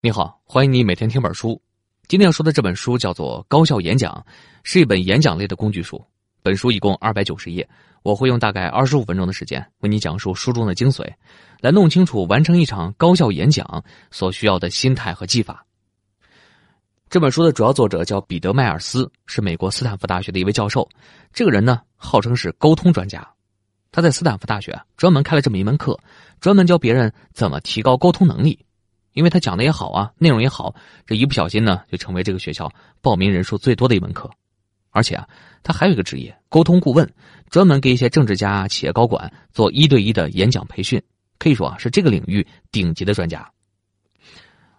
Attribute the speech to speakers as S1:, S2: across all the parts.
S1: 你好，欢迎你每天听本书。今天要说的这本书叫做《高效演讲》，是一本演讲类的工具书。本书一共二百九十页，我会用大概二十五分钟的时间为你讲述书中的精髓，来弄清楚完成一场高效演讲所需要的心态和技法。这本书的主要作者叫彼得·迈尔斯，是美国斯坦福大学的一位教授。这个人呢，号称是沟通专家。他在斯坦福大学专门开了这么一门课，专门教别人怎么提高沟通能力。因为他讲的也好啊，内容也好，这一不小心呢，就成为这个学校报名人数最多的一门课。而且啊，他还有一个职业——沟通顾问，专门给一些政治家、企业高管做一对一的演讲培训，可以说啊，是这个领域顶级的专家。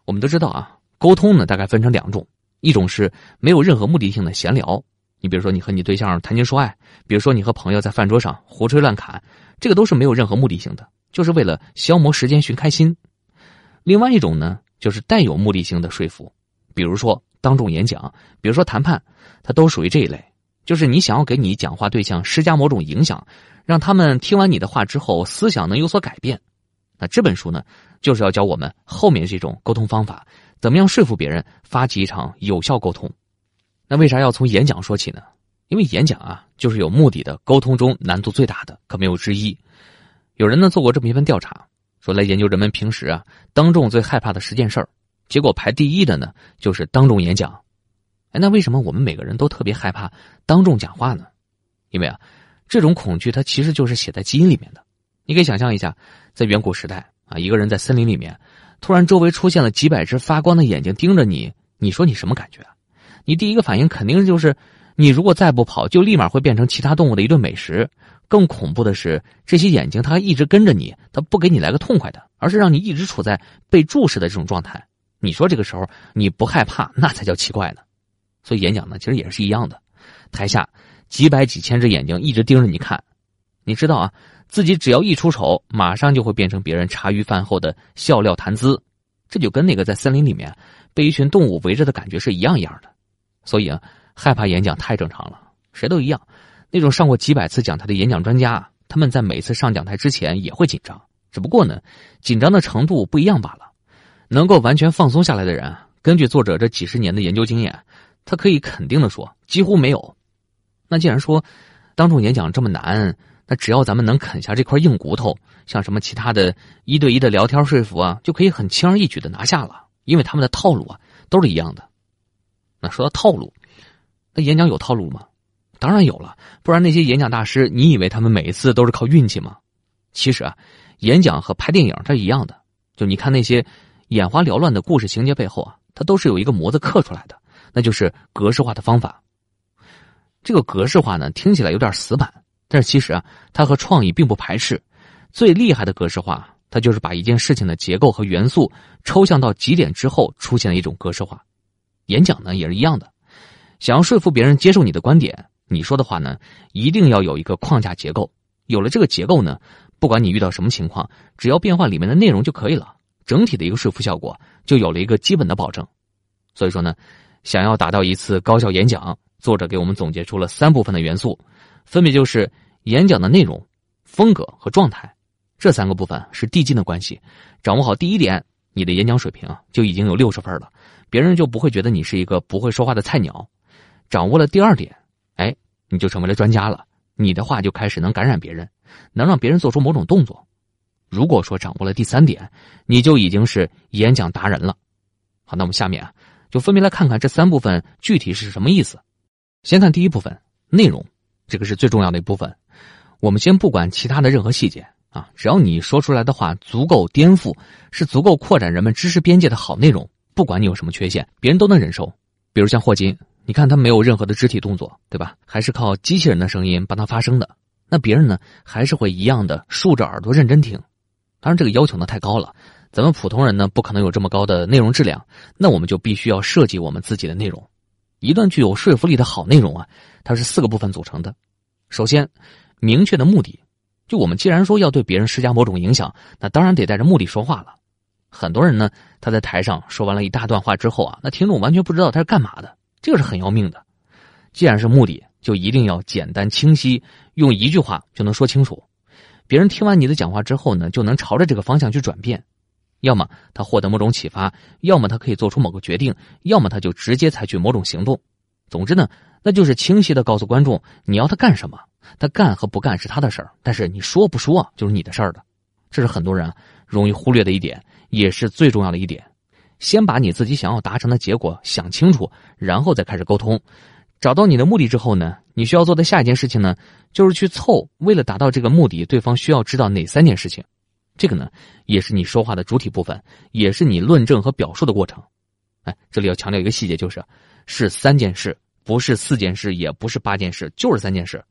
S1: 我们都知道啊，沟通呢大概分成两种，一种是没有任何目的性的闲聊，你比如说你和你对象谈情说爱，比如说你和朋友在饭桌上胡吹乱侃，这个都是没有任何目的性的，就是为了消磨时间、寻开心。另外一种呢，就是带有目的性的说服，比如说当众演讲，比如说谈判，它都属于这一类。就是你想要给你讲话对象施加某种影响，让他们听完你的话之后思想能有所改变。那这本书呢，就是要教我们后面这种沟通方法，怎么样说服别人，发起一场有效沟通。那为啥要从演讲说起呢？因为演讲啊，就是有目的的沟通中难度最大的，可没有之一。有人呢做过这么一份调查。说来研究人们平时啊当众最害怕的十件事儿，结果排第一的呢就是当众演讲。哎，那为什么我们每个人都特别害怕当众讲话呢？因为啊，这种恐惧它其实就是写在基因里面的。你可以想象一下，在远古时代啊，一个人在森林里面，突然周围出现了几百只发光的眼睛盯着你，你说你什么感觉？你第一个反应肯定就是，你如果再不跑，就立马会变成其他动物的一顿美食。更恐怖的是，这些眼睛它一直跟着你，它不给你来个痛快的，而是让你一直处在被注视的这种状态。你说这个时候你不害怕，那才叫奇怪呢。所以演讲呢，其实也是一样的，台下几百几千只眼睛一直盯着你看，你知道啊，自己只要一出丑，马上就会变成别人茶余饭后的笑料谈资，这就跟那个在森林里面被一群动物围着的感觉是一样一样的。所以啊，害怕演讲太正常了，谁都一样。那种上过几百次讲台的演讲专家，他们在每次上讲台之前也会紧张，只不过呢，紧张的程度不一样罢了。能够完全放松下来的人，根据作者这几十年的研究经验，他可以肯定的说，几乎没有。那既然说当众演讲这么难，那只要咱们能啃下这块硬骨头，像什么其他的一对一的聊天说服啊，就可以很轻而易举的拿下了，因为他们的套路啊都是一样的。那说到套路，那演讲有套路吗？当然有了，不然那些演讲大师，你以为他们每一次都是靠运气吗？其实啊，演讲和拍电影它是一样的，就你看那些眼花缭乱的故事情节背后啊，它都是有一个模子刻出来的，那就是格式化的方法。这个格式化呢，听起来有点死板，但是其实啊，它和创意并不排斥。最厉害的格式化，它就是把一件事情的结构和元素抽象到极点之后，出现了一种格式化。演讲呢也是一样的，想要说服别人接受你的观点。你说的话呢，一定要有一个框架结构。有了这个结构呢，不管你遇到什么情况，只要变换里面的内容就可以了。整体的一个说服效果就有了一个基本的保证。所以说呢，想要达到一次高效演讲，作者给我们总结出了三部分的元素，分别就是演讲的内容、风格和状态。这三个部分是递进的关系。掌握好第一点，你的演讲水平就已经有六十分了，别人就不会觉得你是一个不会说话的菜鸟。掌握了第二点。你就成为了专家了，你的话就开始能感染别人，能让别人做出某种动作。如果说掌握了第三点，你就已经是演讲达人了。好，那我们下面啊，就分别来看看这三部分具体是什么意思。先看第一部分内容，这个是最重要的一部分。我们先不管其他的任何细节啊，只要你说出来的话足够颠覆，是足够扩展人们知识边界的好内容，不管你有什么缺陷，别人都能忍受。比如像霍金。你看他没有任何的肢体动作，对吧？还是靠机器人的声音帮他发声的。那别人呢，还是会一样的竖着耳朵认真听。当然，这个要求呢太高了，咱们普通人呢不可能有这么高的内容质量。那我们就必须要设计我们自己的内容。一段具有说服力的好内容啊，它是四个部分组成的。首先，明确的目的。就我们既然说要对别人施加某种影响，那当然得带着目的说话了。很多人呢，他在台上说完了一大段话之后啊，那听众完全不知道他是干嘛的。这个是很要命的，既然是目的，就一定要简单清晰，用一句话就能说清楚。别人听完你的讲话之后呢，就能朝着这个方向去转变。要么他获得某种启发，要么他可以做出某个决定，要么他就直接采取某种行动。总之呢，那就是清晰的告诉观众你要他干什么，他干和不干是他的事儿，但是你说不说就是你的事儿的。这是很多人容易忽略的一点，也是最重要的一点。先把你自己想要达成的结果想清楚，然后再开始沟通。找到你的目的之后呢，你需要做的下一件事情呢，就是去凑。为了达到这个目的，对方需要知道哪三件事情？这个呢，也是你说话的主体部分，也是你论证和表述的过程。哎，这里要强调一个细节，就是是三件事，不是四件事，也不是八件事，就是三件事。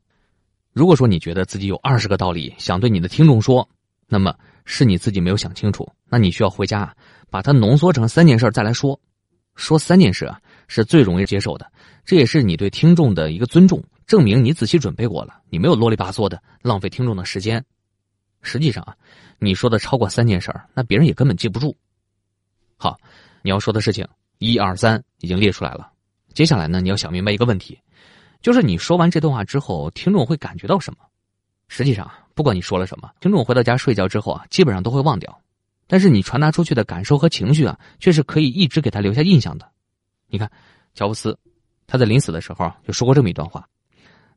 S1: 如果说你觉得自己有二十个道理想对你的听众说，那么是你自己没有想清楚。那你需要回家把它浓缩成三件事再来说。说三件事啊。是最容易接受的，这也是你对听众的一个尊重，证明你仔细准备过了，你没有啰里吧嗦的浪费听众的时间。实际上啊，你说的超过三件事，那别人也根本记不住。好，你要说的事情一二三已经列出来了，接下来呢，你要想明白一个问题，就是你说完这段话之后，听众会感觉到什么？实际上，不管你说了什么，听众回到家睡觉之后啊，基本上都会忘掉，但是你传达出去的感受和情绪啊，却是可以一直给他留下印象的。你看，乔布斯，他在临死的时候就说过这么一段话。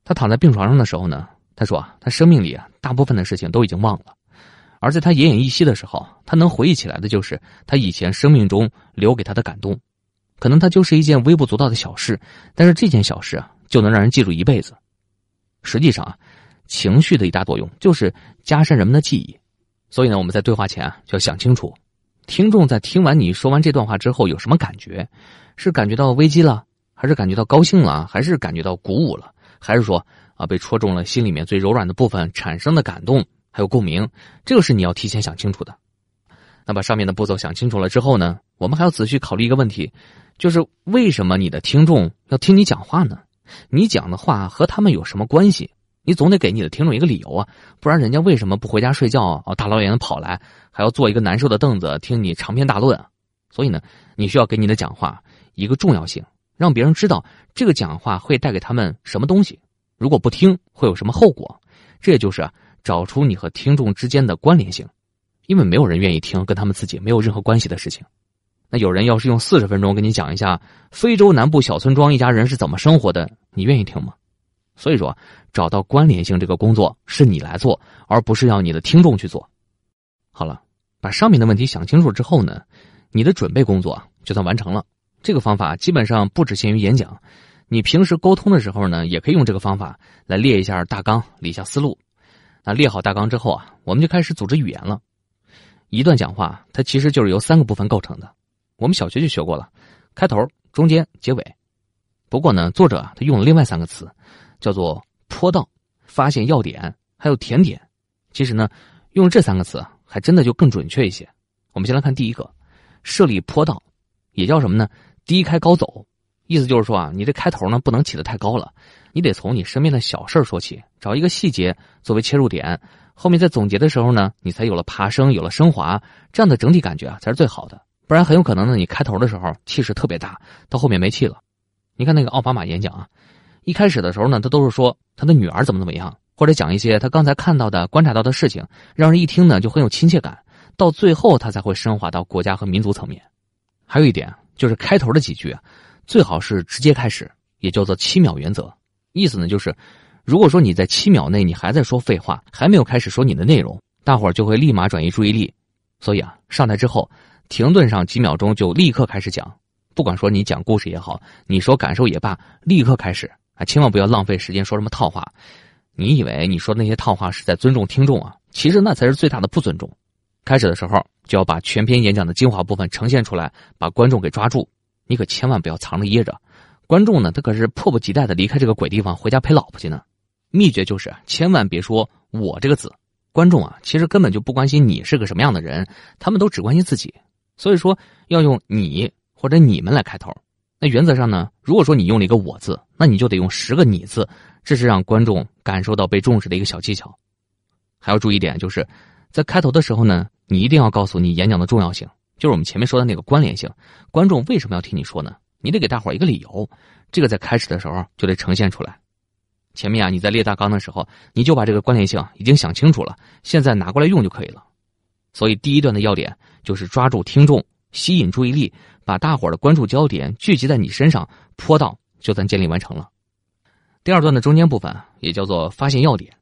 S1: 他躺在病床上的时候呢，他说啊，他生命里啊大部分的事情都已经忘了，而在他奄奄一息的时候，他能回忆起来的就是他以前生命中留给他的感动。可能他就是一件微不足道的小事，但是这件小事啊，就能让人记住一辈子。实际上啊，情绪的一大作用就是加深人们的记忆。所以呢，我们在对话前啊，就要想清楚，听众在听完你说完这段话之后有什么感觉。是感觉到危机了，还是感觉到高兴了，还是感觉到鼓舞了，还是说啊被戳中了心里面最柔软的部分产生的感动还有共鸣？这个是你要提前想清楚的。那把上面的步骤想清楚了之后呢，我们还要仔细考虑一个问题，就是为什么你的听众要听你讲话呢？你讲的话和他们有什么关系？你总得给你的听众一个理由啊，不然人家为什么不回家睡觉啊？大老远的跑来，还要坐一个难受的凳子听你长篇大论？啊所以呢，你需要给你的讲话。一个重要性，让别人知道这个讲话会带给他们什么东西。如果不听，会有什么后果？这也就是啊，找出你和听众之间的关联性，因为没有人愿意听跟他们自己没有任何关系的事情。那有人要是用四十分钟跟你讲一下非洲南部小村庄一家人是怎么生活的，你愿意听吗？所以说，找到关联性这个工作是你来做，而不是要你的听众去做。好了，把上面的问题想清楚之后呢，你的准备工作就算完成了。这个方法基本上不只限于演讲，你平时沟通的时候呢，也可以用这个方法来列一下大纲，理一下思路。那列好大纲之后啊，我们就开始组织语言了。一段讲话它其实就是由三个部分构成的，我们小学就学过了：开头、中间、结尾。不过呢，作者他用了另外三个词，叫做坡道、发现要点，还有甜点。其实呢，用这三个词还真的就更准确一些。我们先来看第一个，设立坡道，也叫什么呢？低开高走，意思就是说啊，你这开头呢不能起得太高了，你得从你身边的小事说起，找一个细节作为切入点，后面在总结的时候呢，你才有了爬升，有了升华，这样的整体感觉啊才是最好的。不然很有可能呢，你开头的时候气势特别大，到后面没气了。你看那个奥巴马演讲啊，一开始的时候呢，他都是说他的女儿怎么怎么样，或者讲一些他刚才看到的、观察到的事情，让人一听呢就很有亲切感。到最后他才会升华到国家和民族层面。还有一点。就是开头的几句，最好是直接开始，也叫做七秒原则。意思呢，就是如果说你在七秒内你还在说废话，还没有开始说你的内容，大伙儿就会立马转移注意力。所以啊，上台之后停顿上几秒钟，就立刻开始讲。不管说你讲故事也好，你说感受也罢，立刻开始千万不要浪费时间说什么套话。你以为你说那些套话是在尊重听众啊？其实那才是最大的不尊重。开始的时候就要把全篇演讲的精华部分呈现出来，把观众给抓住。你可千万不要藏着掖着，观众呢，他可是迫不及待的离开这个鬼地方回家陪老婆去呢。秘诀就是千万别说“我”这个字，观众啊，其实根本就不关心你是个什么样的人，他们都只关心自己。所以说要用你或者你们来开头。那原则上呢，如果说你用了一个“我”字，那你就得用十个“你”字，这是让观众感受到被重视的一个小技巧。还要注意一点就是。在开头的时候呢，你一定要告诉你演讲的重要性，就是我们前面说的那个关联性。观众为什么要听你说呢？你得给大伙一个理由，这个在开始的时候就得呈现出来。前面啊，你在列大纲的时候，你就把这个关联性已经想清楚了，现在拿过来用就可以了。所以第一段的要点就是抓住听众，吸引注意力，把大伙儿的关注焦点聚集在你身上，坡道就算建立完成了。第二段的中间部分也叫做发现要点，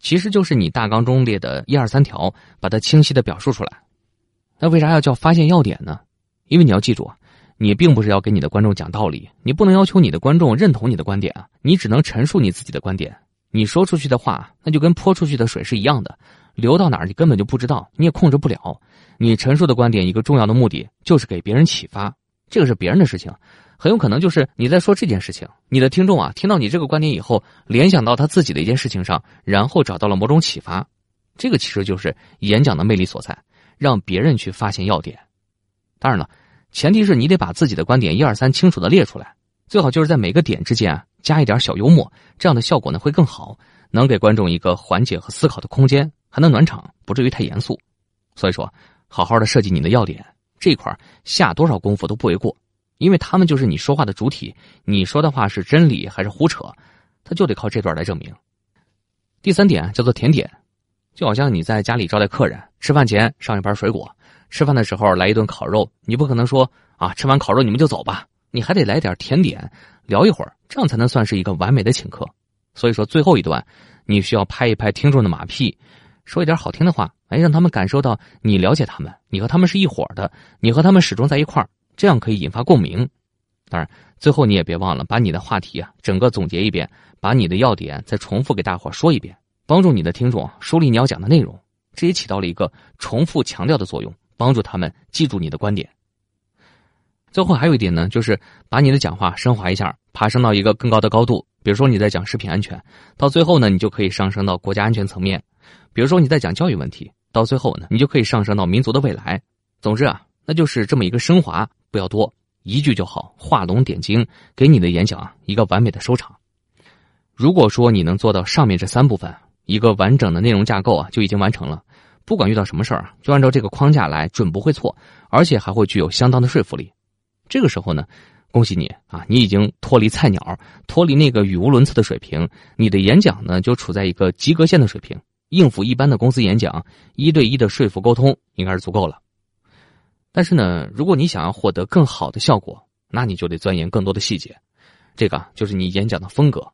S1: 其实就是你大纲中列的一二三条，把它清晰的表述出来。那为啥要叫发现要点呢？因为你要记住，你并不是要给你的观众讲道理，你不能要求你的观众认同你的观点啊，你只能陈述你自己的观点。你说出去的话，那就跟泼出去的水是一样的，流到哪儿你根本就不知道，你也控制不了。你陈述的观点一个重要的目的就是给别人启发，这个是别人的事情，很有可能就是你在说这件事情，你的听众啊听到你这个观点以后，联想到他自己的一件事情上，然后找到了某种启发，这个其实就是演讲的魅力所在，让别人去发现要点。当然了，前提是你得把自己的观点一二三清楚的列出来，最好就是在每个点之间啊。加一点小幽默，这样的效果呢会更好，能给观众一个缓解和思考的空间，还能暖场，不至于太严肃。所以说，好好的设计你的要点，这块下多少功夫都不为过，因为他们就是你说话的主体，你说的话是真理还是胡扯，他就得靠这段来证明。第三点叫做甜点，就好像你在家里招待客人，吃饭前上一盘水果，吃饭的时候来一顿烤肉，你不可能说啊，吃完烤肉你们就走吧。你还得来点甜点，聊一会儿，这样才能算是一个完美的请客。所以说，最后一段，你需要拍一拍听众的马屁，说一点好听的话，哎，让他们感受到你了解他们，你和他们是一伙的，你和他们始终在一块儿，这样可以引发共鸣。当然，最后你也别忘了把你的话题啊整个总结一遍，把你的要点再重复给大伙说一遍，帮助你的听众梳理你要讲的内容。这也起到了一个重复强调的作用，帮助他们记住你的观点。最后还有一点呢，就是把你的讲话升华一下，爬升到一个更高的高度。比如说你在讲食品安全，到最后呢，你就可以上升到国家安全层面；比如说你在讲教育问题，到最后呢，你就可以上升到民族的未来。总之啊，那就是这么一个升华，不要多，一句就好，画龙点睛，给你的演讲一个完美的收场。如果说你能做到上面这三部分，一个完整的内容架构啊，就已经完成了。不管遇到什么事儿，就按照这个框架来，准不会错，而且还会具有相当的说服力。这个时候呢，恭喜你啊，你已经脱离菜鸟，脱离那个语无伦次的水平，你的演讲呢就处在一个及格线的水平，应付一般的公司演讲，一对一的说服沟通应该是足够了。但是呢，如果你想要获得更好的效果，那你就得钻研更多的细节，这个就是你演讲的风格。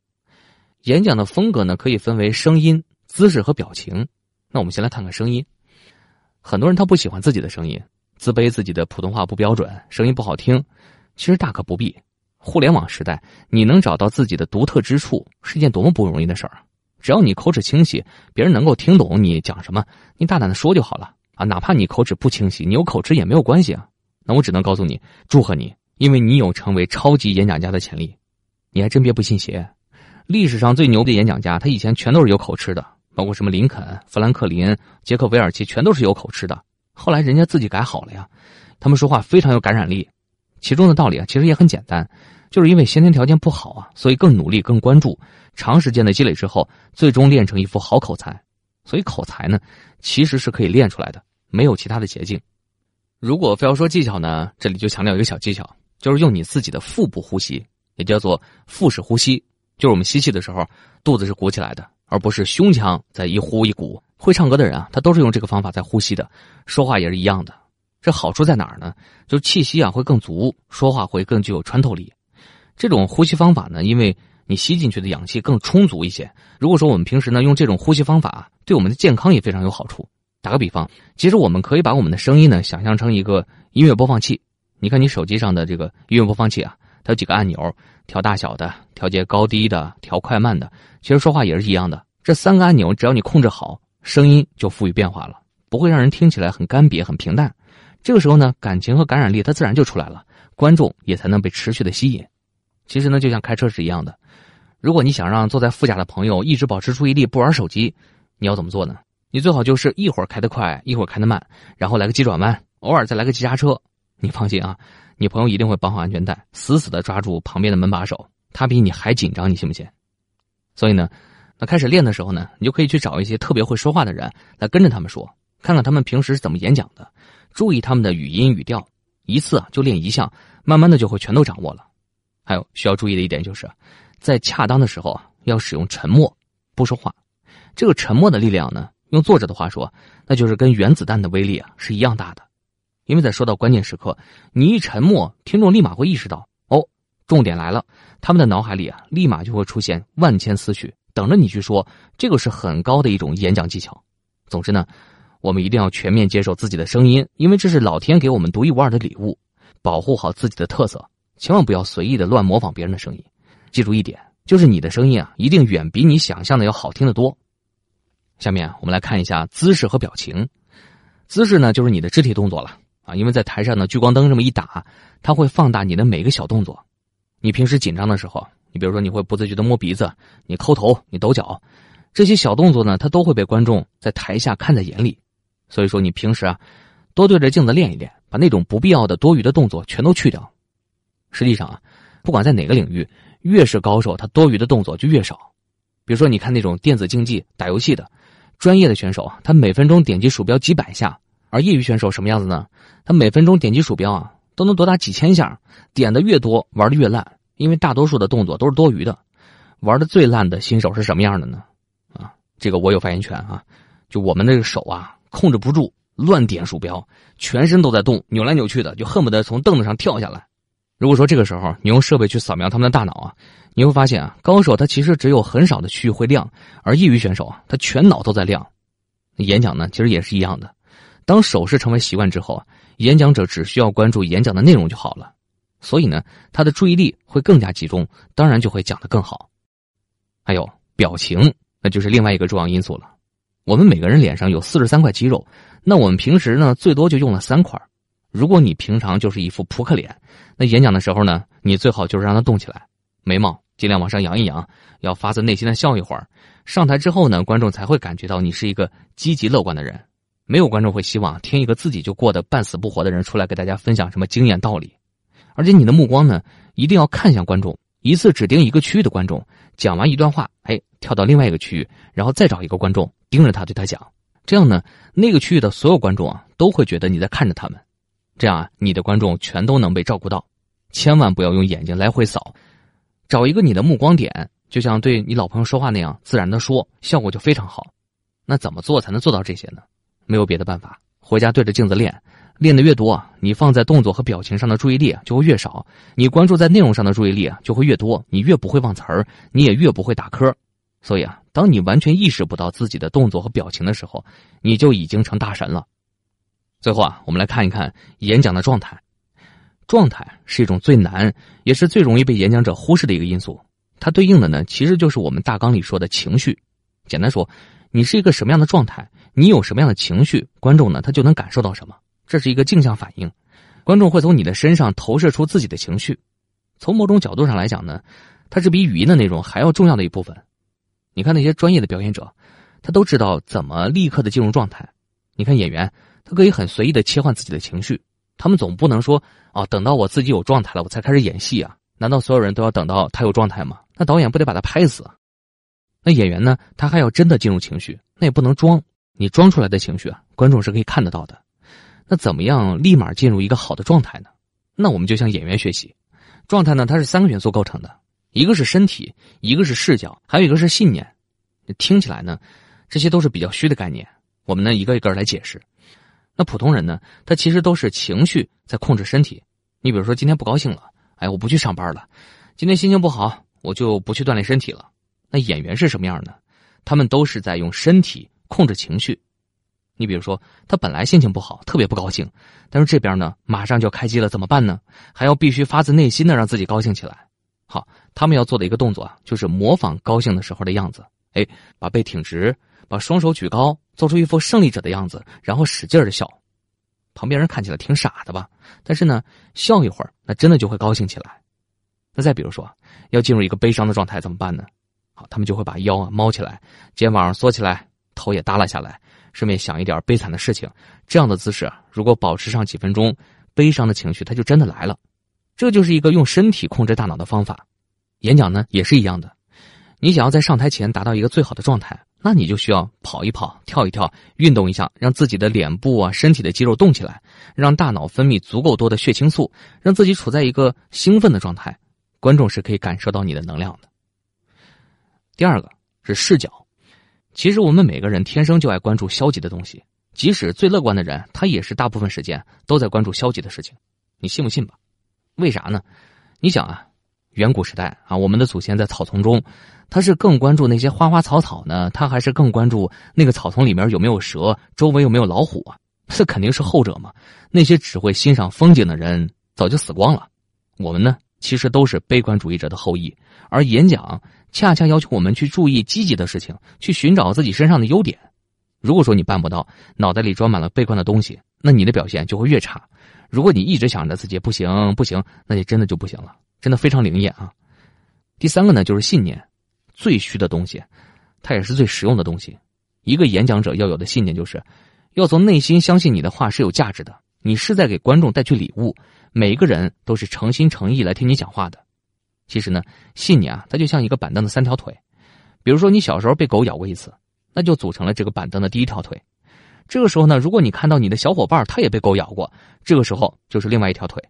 S1: 演讲的风格呢，可以分为声音、姿势和表情。那我们先来看看声音，很多人他不喜欢自己的声音。自卑自己的普通话不标准，声音不好听，其实大可不必。互联网时代，你能找到自己的独特之处是件多么不容易的事儿啊！只要你口齿清晰，别人能够听懂你讲什么，你大胆的说就好了啊！哪怕你口齿不清晰，你有口吃也没有关系啊！那我只能告诉你，祝贺你，因为你有成为超级演讲家的潜力。你还真别不信邪，历史上最牛的演讲家，他以前全都是有口吃的，包括什么林肯、富兰克林、杰克韦尔奇，全都是有口吃的。后来人家自己改好了呀，他们说话非常有感染力，其中的道理啊其实也很简单，就是因为先天条件不好啊，所以更努力、更关注，长时间的积累之后，最终练成一副好口才。所以口才呢，其实是可以练出来的，没有其他的捷径。如果非要说技巧呢，这里就强调一个小技巧，就是用你自己的腹部呼吸，也叫做腹式呼吸，就是我们吸气的时候，肚子是鼓起来的，而不是胸腔在一呼一鼓。会唱歌的人啊，他都是用这个方法在呼吸的，说话也是一样的。这好处在哪儿呢？就气息啊会更足，说话会更具有穿透力。这种呼吸方法呢，因为你吸进去的氧气更充足一些。如果说我们平时呢用这种呼吸方法，对我们的健康也非常有好处。打个比方，其实我们可以把我们的声音呢想象成一个音乐播放器。你看你手机上的这个音乐播放器啊，它有几个按钮，调大小的，调节高低的，调快慢的。其实说话也是一样的，这三个按钮只要你控制好。声音就赋予变化了，不会让人听起来很干瘪、很平淡。这个时候呢，感情和感染力它自然就出来了，观众也才能被持续的吸引。其实呢，就像开车是一样的，如果你想让坐在副驾的朋友一直保持注意力不玩手机，你要怎么做呢？你最好就是一会儿开得快，一会儿开得慢，然后来个急转弯，偶尔再来个急刹车。你放心啊，你朋友一定会绑好安全带，死死的抓住旁边的门把手，他比你还紧张，你信不信？所以呢。那开始练的时候呢，你就可以去找一些特别会说话的人来跟着他们说，看看他们平时是怎么演讲的，注意他们的语音语调，一次就练一项，慢慢的就会全都掌握了。还有需要注意的一点就是，在恰当的时候啊，要使用沉默，不说话。这个沉默的力量呢，用作者的话说，那就是跟原子弹的威力啊是一样大的。因为在说到关键时刻，你一沉默，听众立马会意识到，哦，重点来了，他们的脑海里啊，立马就会出现万千思绪，等着你去说。这个是很高的一种演讲技巧。总之呢，我们一定要全面接受自己的声音，因为这是老天给我们独一无二的礼物。保护好自己的特色，千万不要随意的乱模仿别人的声音。记住一点，就是你的声音啊，一定远比你想象的要好听的多。下面我们来看一下姿势和表情。姿势呢，就是你的肢体动作了啊，因为在台上呢，聚光灯这么一打，它会放大你的每个小动作。你平时紧张的时候，你比如说你会不自觉的摸鼻子，你抠头，你抖脚，这些小动作呢，它都会被观众在台下看在眼里。所以说，你平时啊，多对着镜子练一练。把那种不必要的多余的动作全都去掉。实际上啊，不管在哪个领域，越是高手，他多余的动作就越少。比如说，你看那种电子竞技、打游戏的专业的选手他每分钟点击鼠标几百下；而业余选手什么样子呢？他每分钟点击鼠标啊，都能多达几千下。点的越多，玩的越烂，因为大多数的动作都是多余的。玩的最烂的新手是什么样的呢？啊，这个我有发言权啊！就我们那个手啊，控制不住。乱点鼠标，全身都在动，扭来扭去的，就恨不得从凳子上跳下来。如果说这个时候你用设备去扫描他们的大脑啊，你会发现啊，高手他其实只有很少的区域会亮，而业余选手啊，他全脑都在亮。演讲呢，其实也是一样的。当手势成为习惯之后啊，演讲者只需要关注演讲的内容就好了。所以呢，他的注意力会更加集中，当然就会讲得更好。还有表情，那就是另外一个重要因素了。我们每个人脸上有四十三块肌肉。那我们平时呢，最多就用了三块。如果你平常就是一副扑克脸，那演讲的时候呢，你最好就是让它动起来，眉毛尽量往上扬一扬，要发自内心的笑一会儿。上台之后呢，观众才会感觉到你是一个积极乐观的人。没有观众会希望听一个自己就过得半死不活的人出来给大家分享什么经验道理。而且你的目光呢，一定要看向观众，一次只盯一个区域的观众，讲完一段话，哎，跳到另外一个区域，然后再找一个观众盯着他对他讲。这样呢，那个区域的所有观众啊，都会觉得你在看着他们，这样啊，你的观众全都能被照顾到。千万不要用眼睛来回扫，找一个你的目光点，就像对你老朋友说话那样自然的说，效果就非常好。那怎么做才能做到这些呢？没有别的办法，回家对着镜子练，练的越多，你放在动作和表情上的注意力就会越少，你关注在内容上的注意力就会越多，你越不会忘词儿，你也越不会打磕。所以啊，当你完全意识不到自己的动作和表情的时候，你就已经成大神了。最后啊，我们来看一看演讲的状态。状态是一种最难，也是最容易被演讲者忽视的一个因素。它对应的呢，其实就是我们大纲里说的情绪。简单说，你是一个什么样的状态，你有什么样的情绪，观众呢他就能感受到什么。这是一个镜像反应，观众会从你的身上投射出自己的情绪。从某种角度上来讲呢，它是比语音的内容还要重要的一部分。你看那些专业的表演者，他都知道怎么立刻的进入状态。你看演员，他可以很随意的切换自己的情绪。他们总不能说啊，等到我自己有状态了，我才开始演戏啊？难道所有人都要等到他有状态吗？那导演不得把他拍死？那演员呢？他还要真的进入情绪，那也不能装。你装出来的情绪啊，观众是可以看得到的。那怎么样立马进入一个好的状态呢？那我们就向演员学习。状态呢，它是三个元素构成的。一个是身体，一个是视角，还有一个是信念。听起来呢，这些都是比较虚的概念。我们呢，一个一个来解释。那普通人呢，他其实都是情绪在控制身体。你比如说，今天不高兴了，哎，我不去上班了；今天心情不好，我就不去锻炼身体了。那演员是什么样的？他们都是在用身体控制情绪。你比如说，他本来心情不好，特别不高兴，但是这边呢，马上就要开机了，怎么办呢？还要必须发自内心的让自己高兴起来。好，他们要做的一个动作啊，就是模仿高兴的时候的样子。哎，把背挺直，把双手举高，做出一副胜利者的样子，然后使劲的笑。旁边人看起来挺傻的吧？但是呢，笑一会儿，那真的就会高兴起来。那再比如说，要进入一个悲伤的状态怎么办呢？好，他们就会把腰啊猫起来，肩膀缩起来，头也耷拉下来，顺便想一点悲惨的事情。这样的姿势，如果保持上几分钟，悲伤的情绪它就真的来了。这就是一个用身体控制大脑的方法，演讲呢也是一样的。你想要在上台前达到一个最好的状态，那你就需要跑一跑、跳一跳、运动一下，让自己的脸部啊、身体的肌肉动起来，让大脑分泌足够多的血清素，让自己处在一个兴奋的状态。观众是可以感受到你的能量的。第二个是视角，其实我们每个人天生就爱关注消极的东西，即使最乐观的人，他也是大部分时间都在关注消极的事情。你信不信吧？为啥呢？你想啊，远古时代啊，我们的祖先在草丛中，他是更关注那些花花草草呢，他还是更关注那个草丛里面有没有蛇，周围有没有老虎啊？这肯定是后者嘛。那些只会欣赏风景的人早就死光了。我们呢，其实都是悲观主义者的后裔，而演讲恰恰要求我们去注意积极的事情，去寻找自己身上的优点。如果说你办不到，脑袋里装满了悲观的东西，那你的表现就会越差。如果你一直想着自己不行不行，那你真的就不行了，真的非常灵验啊。第三个呢，就是信念，最虚的东西，它也是最实用的东西。一个演讲者要有的信念就是，要从内心相信你的话是有价值的，你是在给观众带去礼物，每一个人都是诚心诚意来听你讲话的。其实呢，信念啊，它就像一个板凳的三条腿，比如说你小时候被狗咬过一次，那就组成了这个板凳的第一条腿。这个时候呢，如果你看到你的小伙伴他也被狗咬过，这个时候就是另外一条腿。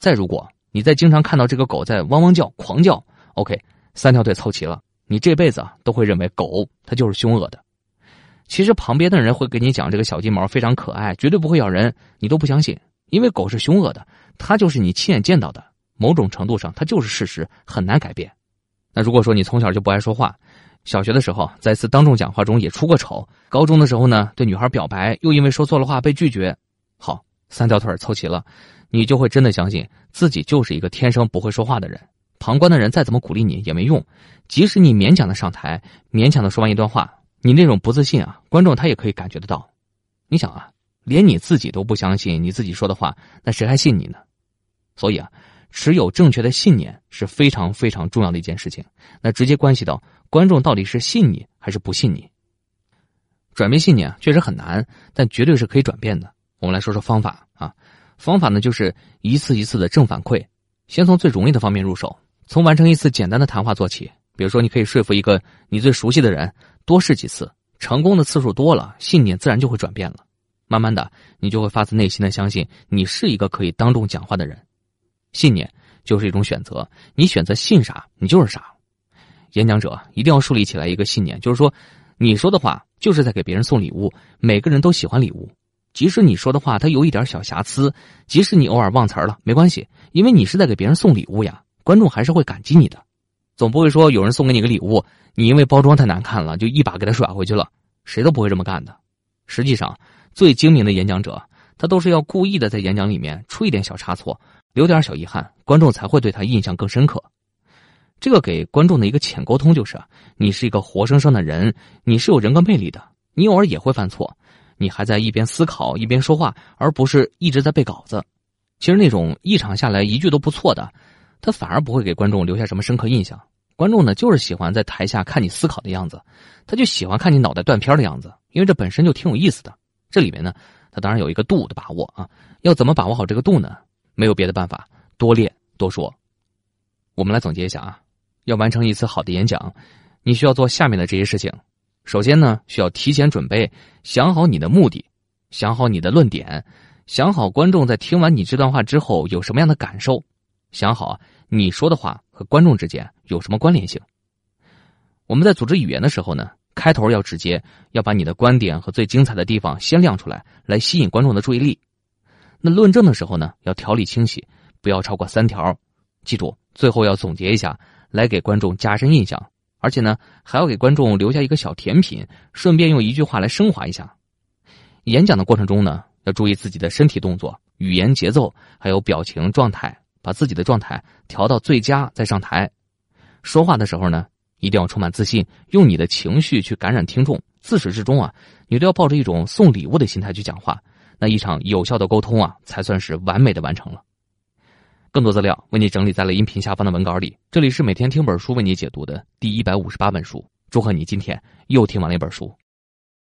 S1: 再如果你再经常看到这个狗在汪汪叫、狂叫，OK，三条腿凑齐了，你这辈子啊都会认为狗它就是凶恶的。其实旁边的人会给你讲这个小金毛非常可爱，绝对不会咬人，你都不相信，因为狗是凶恶的，它就是你亲眼见到的，某种程度上它就是事实，很难改变。那如果说你从小就不爱说话，小学的时候，在一次当众讲话中也出过丑。高中的时候呢，对女孩表白，又因为说错了话被拒绝。好，三条腿凑齐了，你就会真的相信自己就是一个天生不会说话的人。旁观的人再怎么鼓励你也没用，即使你勉强的上台，勉强的说完一段话，你那种不自信啊，观众他也可以感觉得到。你想啊，连你自己都不相信你自己说的话，那谁还信你呢？所以啊。持有正确的信念是非常非常重要的一件事情，那直接关系到观众到底是信你还是不信你。转变信念确实很难，但绝对是可以转变的。我们来说说方法啊，方法呢就是一次一次的正反馈，先从最容易的方面入手，从完成一次简单的谈话做起。比如说，你可以说服一个你最熟悉的人，多试几次，成功的次数多了，信念自然就会转变了。慢慢的，你就会发自内心的相信你是一个可以当众讲话的人。信念就是一种选择，你选择信啥，你就是啥。演讲者一定要树立起来一个信念，就是说，你说的话就是在给别人送礼物。每个人都喜欢礼物，即使你说的话它有一点小瑕疵，即使你偶尔忘词了，没关系，因为你是在给别人送礼物呀。观众还是会感激你的，总不会说有人送给你个礼物，你因为包装太难看了，就一把给他甩回去了，谁都不会这么干的。实际上，最精明的演讲者，他都是要故意的在演讲里面出一点小差错。留点小遗憾，观众才会对他印象更深刻。这个给观众的一个浅沟通就是：你是一个活生生的人，你是有人格魅力的。你偶尔也会犯错，你还在一边思考一边说话，而不是一直在背稿子。其实那种一场下来一句都不错的，他反而不会给观众留下什么深刻印象。观众呢，就是喜欢在台下看你思考的样子，他就喜欢看你脑袋断片的样子，因为这本身就挺有意思的。这里面呢，他当然有一个度的把握啊，要怎么把握好这个度呢？没有别的办法，多练多说。我们来总结一下啊，要完成一次好的演讲，你需要做下面的这些事情。首先呢，需要提前准备，想好你的目的，想好你的论点，想好观众在听完你这段话之后有什么样的感受，想好你说的话和观众之间有什么关联性。我们在组织语言的时候呢，开头要直接，要把你的观点和最精彩的地方先亮出来，来吸引观众的注意力。那论证的时候呢，要条理清晰，不要超过三条。记住，最后要总结一下，来给观众加深印象，而且呢，还要给观众留下一个小甜品，顺便用一句话来升华一下。演讲的过程中呢，要注意自己的身体动作、语言节奏，还有表情状态，把自己的状态调到最佳再上台。说话的时候呢，一定要充满自信，用你的情绪去感染听众。自始至终啊，你都要抱着一种送礼物的心态去讲话。那一场有效的沟通啊，才算是完美的完成了。更多资料为你整理在了音频下方的文稿里。这里是每天听本书为你解读的第一百五十八本书。祝贺你今天又听完了一本书。